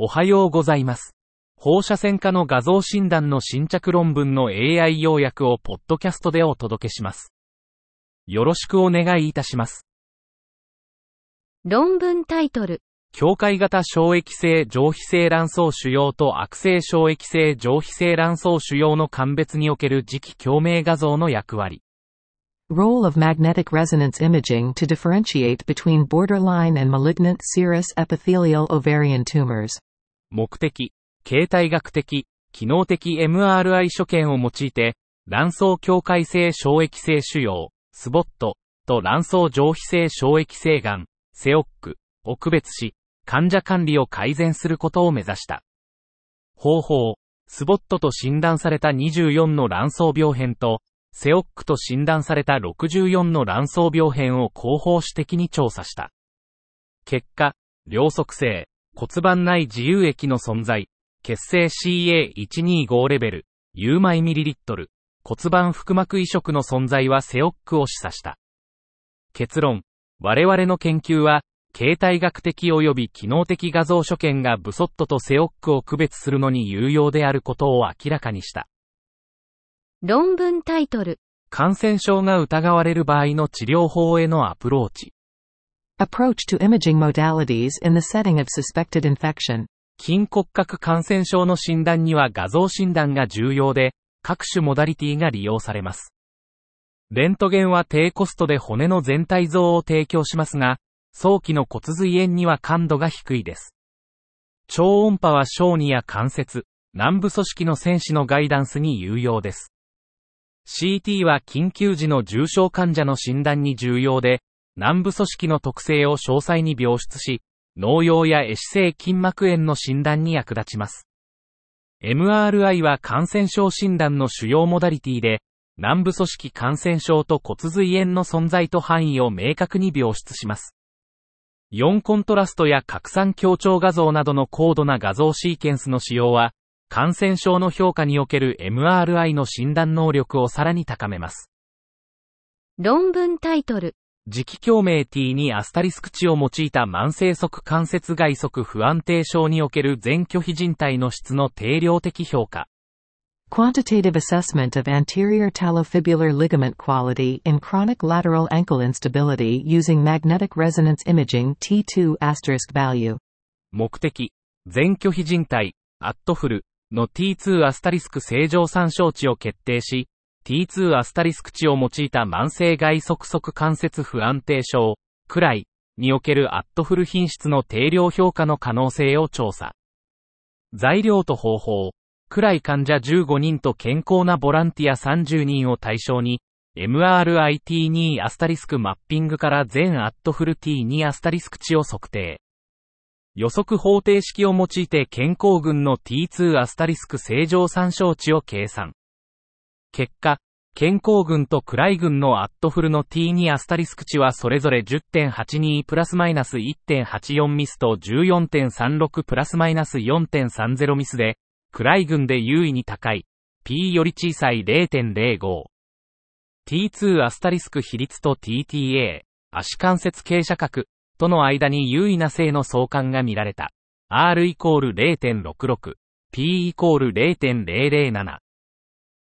おはようございます。放射線科の画像診断の新着論文の AI 要約をポッドキャストでお届けします。よろしくお願いいたします。論文タイトル。境界型小液性上皮性卵巣腫瘍と悪性小液性上皮性卵巣腫瘍の鑑別における磁気共鳴画像の役割。Role of magnetic resonance imaging to differentiate between borderline and malignant serous epithelial ovarian tumors. 目的、形態学的、機能的 MRI 所見を用いて、卵巣境界性小液性腫瘍、スボット、と卵巣上皮性小液性癌、セオック、を区別し、患者管理を改善することを目指した。方法、スボットと診断された24の卵巣病変と、セオックと診断された64の卵巣病変を広報主的に調査した。結果、両側性、骨盤内自由液の存在、血清 CA125 レベル、有米ミリリットル、骨盤腹膜移植の存在はセオックを示唆した。結論、我々の研究は、形態学的及び機能的画像所見がブソットとセオックを区別するのに有用であることを明らかにした。論文タイトル。感染症が疑われる場合の治療法へのアプローチ。Approach to imaging modalities in the setting of suspected infection. 筋骨格感染症の診断には画像診断が重要で、各種モダリティが利用されます。レントゲンは低コストで骨の全体像を提供しますが、早期の骨髄炎には感度が低いです。超音波は小児や関節、軟部組織の戦士のガイダンスに有用です。CT は緊急時の重症患者の診断に重要で、軟部組織の特性を詳細に描出し、脳葉や壊死性筋膜炎の診断に役立ちます。MRI は感染症診断の主要モダリティで、軟部組織感染症と骨髄炎の存在と範囲を明確に描出します。4コントラストや拡散強調画像などの高度な画像シーケンスの使用は、感染症の評価における MRI の診断能力をさらに高めます。論文タイトル。磁気共鳴 T にアスタリスク値を用いた慢性側関節外側不安定症における全拒否人体の質の定量的評価。Quantitative assessment of anterior talofibular ligament quality in chronic lateral ankle instability using magnetic resonance imaging T2 asterisk value. 目的、全拒否人体、アットフルの T2 アスタリスク正常参照値を決定し、T2 アスタリスク値を用いた慢性外側足関節不安定症、 CLAI における ATFL 品質の定量評価の可能性を調査。材料と方法、 CLAI 患者15人と健康なボランティア30人を対象に、 MRI T2 アスタリスクマッピングから全 ATFL T2 アスタリスク値を測定。予測方程式を用いて健康群の T2 アスタリスク正常参照値を計算。結果、健康群と暗い群のアットフルの T2 アスタリスク値はそれぞれ10.82プラスマイナス1.84ミスと14.36プラスマイナス4.30ミスで、暗い群で優位に高い。P より小さい0.05。T2 アスタリスク比率と TTA、足関節傾斜角との間に優位な性の相関が見られた。R イコール0.66、P イコール0.007。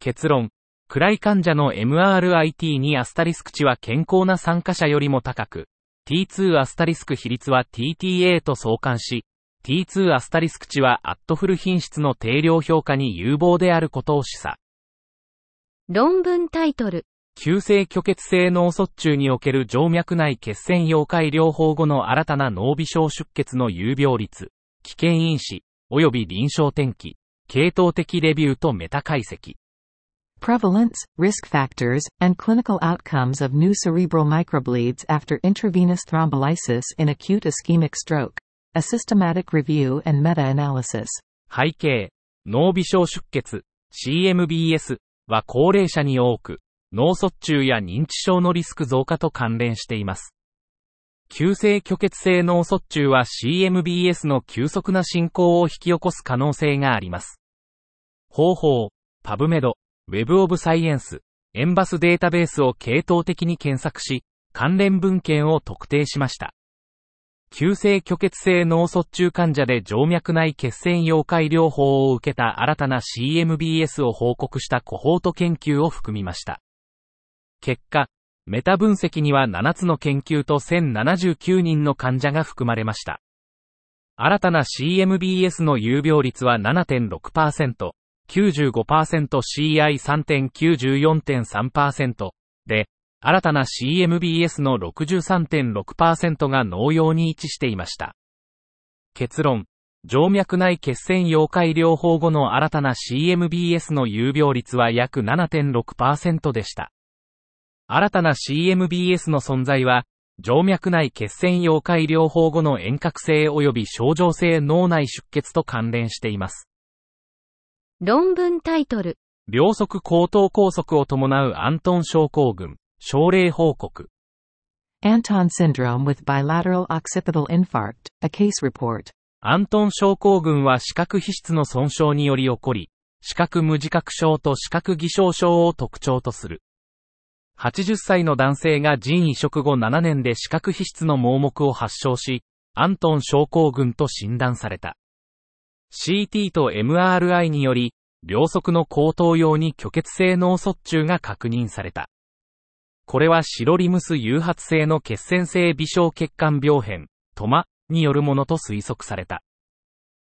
結論、暗い患者の MRIT にアスタリスク値は健康な参加者よりも高く、T2 アスタリスク比率は TTA と相関し、T2 アスタリスク値はアットフル品質の定量評価に有望であることを示唆。論文タイトル。急性虚血性脳卒中における静脈内血栓溶解療法後の新たな脳微小出血の有病率、危険因子、及び臨床転機、系統的レビューとメタ解析。Prevalence, risk factors, and clinical outcomes of new cerebral microbleeds after intravenous thrombolysis in acute ischemic stroke. A systematic review and meta-analysis. 背景、脳微小出血、CMBS は高齢者に多く、脳卒中や認知症のリスク増加と関連しています。急性虚血性脳卒中は CMBS の急速な進行を引き起こす可能性があります。方法、パブメド、Web of Science、エンバスデータベースを系統的に検索し、関連文献を特定しました。急性虚血性脳卒中患者で静脈内血栓溶解療法を受けた新たな CMBS を報告したコホート研究を含みました。結果、メタ分析には7つの研究と1079人の患者が含まれました。新たな CMBS の有病率は7.6%、95%CI3.94.3% で、新たな CMBS の63.6%が農用に位置していました。結論、静脈内血栓溶解療法後の新たな CMBS の有病率は約7.6%でした。新たな CMBS の存在は、静脈内血栓溶解療法後の遠隔性及び症状性脳内出血と関連しています。論文タイトル。両側後頭拘束を伴うアントン症候群。症例報告。Anton syndrome with bilateral occipital infarct, a case report. アントン症候群は視覚皮質の損傷により起こり、視覚無自覚症と視覚偽証症を特徴とする。80歳の男性が腎移植後7年で視覚皮質の盲目を発症し、アントン症候群と診断された。CT と MRI により、両側の後頭葉に虚血性脳卒中が確認された。これはシロリムス誘発性の血栓性微小血管病変、トマによるものと推測された。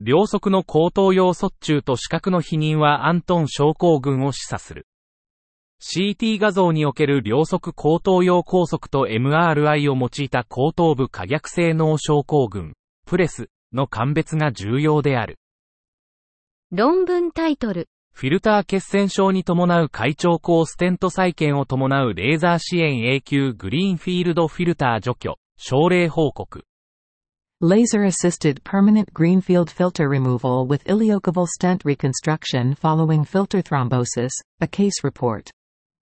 両側の後頭葉卒中と視覚の否認はアントン症候群を示唆する。CT 画像における両側後頭葉拘束と MRI を用いた後頭部可逆性脳症候群、プレスの鑑別が重要である。論文タイトルフィルター血栓症に伴う会長口ステント再建を伴うレーザー支援永久グリーンフィールドフィルター除去、症例報告。Laser-assisted permanent greenfield filter removal with ileocaval stent reconstruction following filter thrombosis, a case report.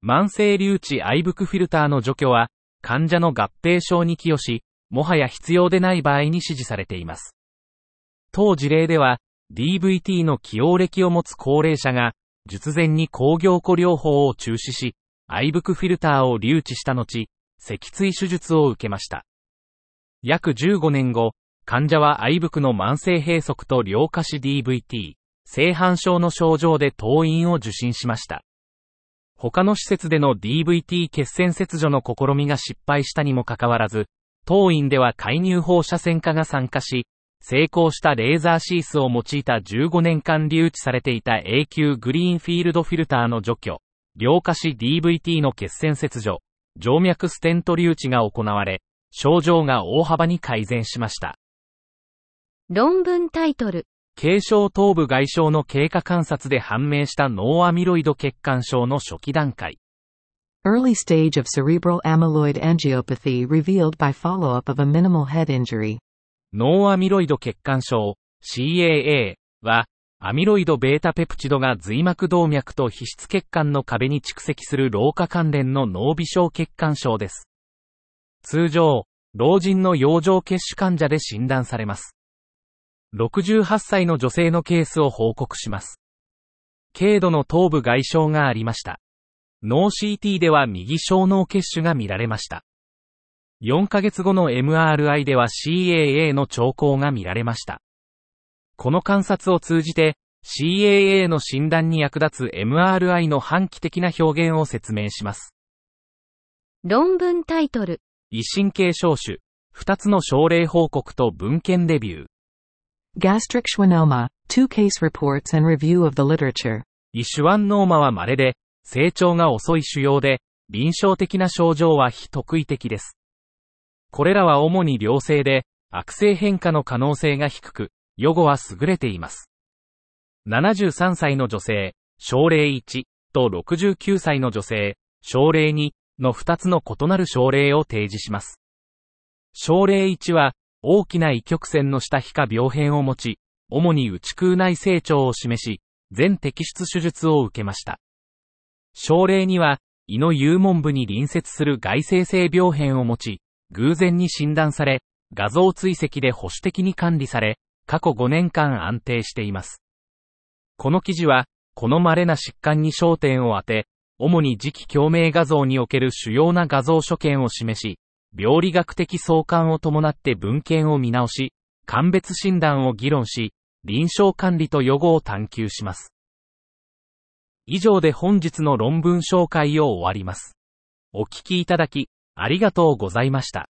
慢性留置愛伏フィルターの除去は、患者の合併症に寄与し、もはや必要でない場合に指示されています。当事例では、DVT の起用歴を持つ高齢者が、術前に工業庫療法を中止し、愛クフィルターを留置した後、脊椎手術を受けました。約15年後、患者は愛クの慢性閉塞と両下肢 DVT、性反症の症状で当院を受診しました。他の施設での DVT 血栓切除の試みが失敗したにもかかわらず、当院では介入放射線科が参加し、成功したレーザーシースを用いた15年間留置されていた永久グリーンフィールドフィルターの除去、両下肢 DVT の血栓切除、静脈ステント留置が行われ、症状が大幅に改善しました。論文タイトル。軽症頭部外傷の経過観察で判明した脳アミロイド血管症の初期段階。Early stage of cerebral amyloid angiopathy revealed by follow-up of a minimal head injury. ノーアミロイド血管症 CAA は、アミロイド β ペプチドが髄膜動脈と皮質血管の壁に蓄積する老化関連の脳微小血管症です。通常、老人の養生血腫患者で診断されます。68歳の女性のケースを報告します。軽度の頭部外傷がありました。脳 CT では右小脳血腫が見られました。4ヶ月後の MRI では CAA の兆候が見られました。この観察を通じて、CAA の診断に役立つ MRI の反帰的な表現を説明します。論文タイトル。異神経症種、2つの症例報告と文献レビュー。Gastric schwannoma, two case reports and review of the literature. 異シュワンノーマは稀で、成長が遅い腫瘍で、臨床的な症状は非特異的です。これらは主に良性で、悪性変化の可能性が低く、予後は優れています。73歳の女性、症例1と69歳の女性、症例2の2つの異なる症例を提示します。症例1は、大きな異曲線の下皮下病変を持ち、主に内空内成長を示し、全摘出手術を受けました。症例2は、胃の幽門部に隣接する外生性病変を持ち、偶然に診断され、画像追跡で保守的に管理され、過去5年間安定しています。この記事は、この稀な疾患に焦点を当て、主に磁気共鳴画像における主要な画像所見を示し、病理学的相関を伴って文献を見直し、鑑別診断を議論し、臨床管理と予後を探求します。以上で本日の論文紹介を終わります。お聞きいただき、ありがとうございました。